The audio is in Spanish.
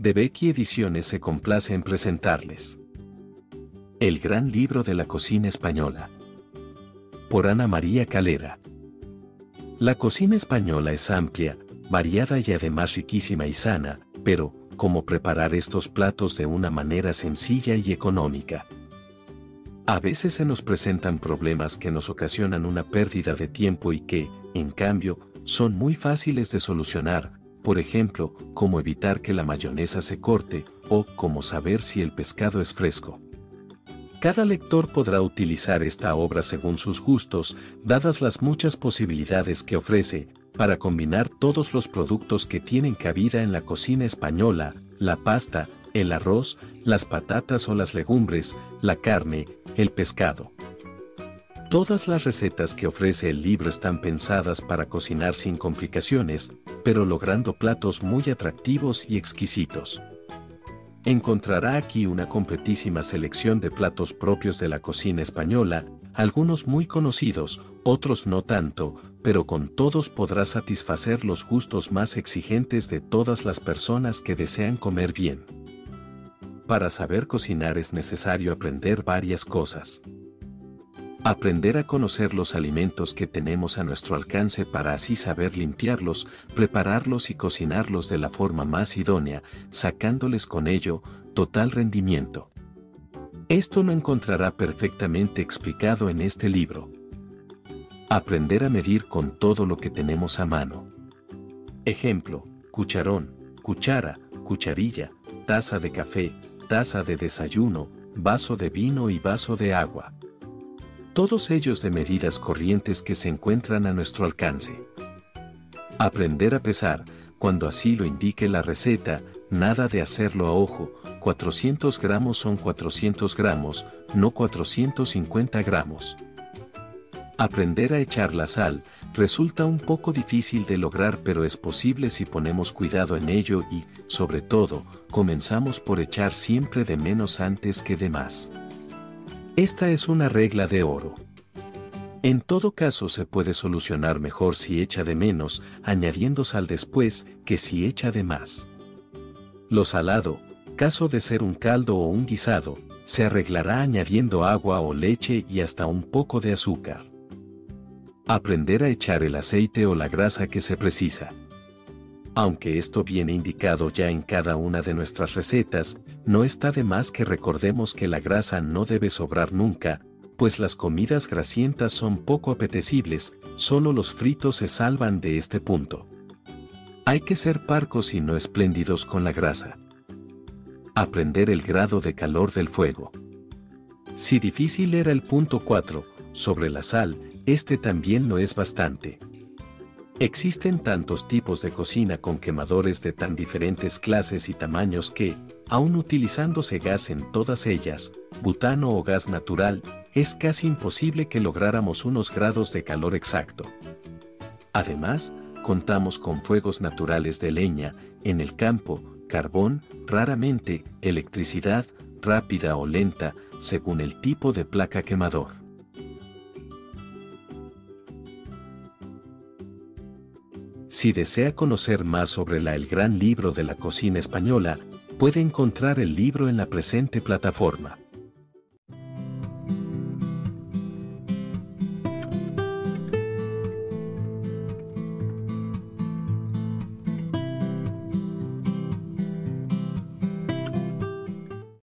de Becky Ediciones se complace en presentarles. El gran libro de la cocina española. Por Ana María Calera. La cocina española es amplia, variada y además riquísima y sana, pero, ¿cómo preparar estos platos de una manera sencilla y económica? A veces se nos presentan problemas que nos ocasionan una pérdida de tiempo y que, en cambio, son muy fáciles de solucionar, por ejemplo, cómo evitar que la mayonesa se corte o cómo saber si el pescado es fresco. Cada lector podrá utilizar esta obra según sus gustos, dadas las muchas posibilidades que ofrece, para combinar todos los productos que tienen cabida en la cocina española, la pasta, el arroz, las patatas o las legumbres, la carne, el pescado. Todas las recetas que ofrece el libro están pensadas para cocinar sin complicaciones, pero logrando platos muy atractivos y exquisitos. Encontrará aquí una completísima selección de platos propios de la cocina española, algunos muy conocidos, otros no tanto, pero con todos podrá satisfacer los gustos más exigentes de todas las personas que desean comer bien. Para saber cocinar es necesario aprender varias cosas. Aprender a conocer los alimentos que tenemos a nuestro alcance para así saber limpiarlos, prepararlos y cocinarlos de la forma más idónea, sacándoles con ello total rendimiento. Esto lo encontrará perfectamente explicado en este libro. Aprender a medir con todo lo que tenemos a mano. Ejemplo, cucharón, cuchara, cucharilla, taza de café, taza de desayuno, vaso de vino y vaso de agua. Todos ellos de medidas corrientes que se encuentran a nuestro alcance. Aprender a pesar, cuando así lo indique la receta, nada de hacerlo a ojo, 400 gramos son 400 gramos, no 450 gramos. Aprender a echar la sal, resulta un poco difícil de lograr pero es posible si ponemos cuidado en ello y, sobre todo, comenzamos por echar siempre de menos antes que de más. Esta es una regla de oro. En todo caso se puede solucionar mejor si echa de menos, añadiendo sal después, que si echa de más. Lo salado, caso de ser un caldo o un guisado, se arreglará añadiendo agua o leche y hasta un poco de azúcar. Aprender a echar el aceite o la grasa que se precisa. Aunque esto viene indicado ya en cada una de nuestras recetas, no está de más que recordemos que la grasa no debe sobrar nunca, pues las comidas grasientas son poco apetecibles, solo los fritos se salvan de este punto. Hay que ser parcos y no espléndidos con la grasa. Aprender el grado de calor del fuego. Si difícil era el punto 4, sobre la sal, este también lo es bastante. Existen tantos tipos de cocina con quemadores de tan diferentes clases y tamaños que, aun utilizándose gas en todas ellas, butano o gas natural, es casi imposible que lográramos unos grados de calor exacto. Además, contamos con fuegos naturales de leña, en el campo, carbón, raramente, electricidad, rápida o lenta, según el tipo de placa quemador. Si desea conocer más sobre la El Gran Libro de la Cocina Española, puede encontrar el libro en la presente plataforma.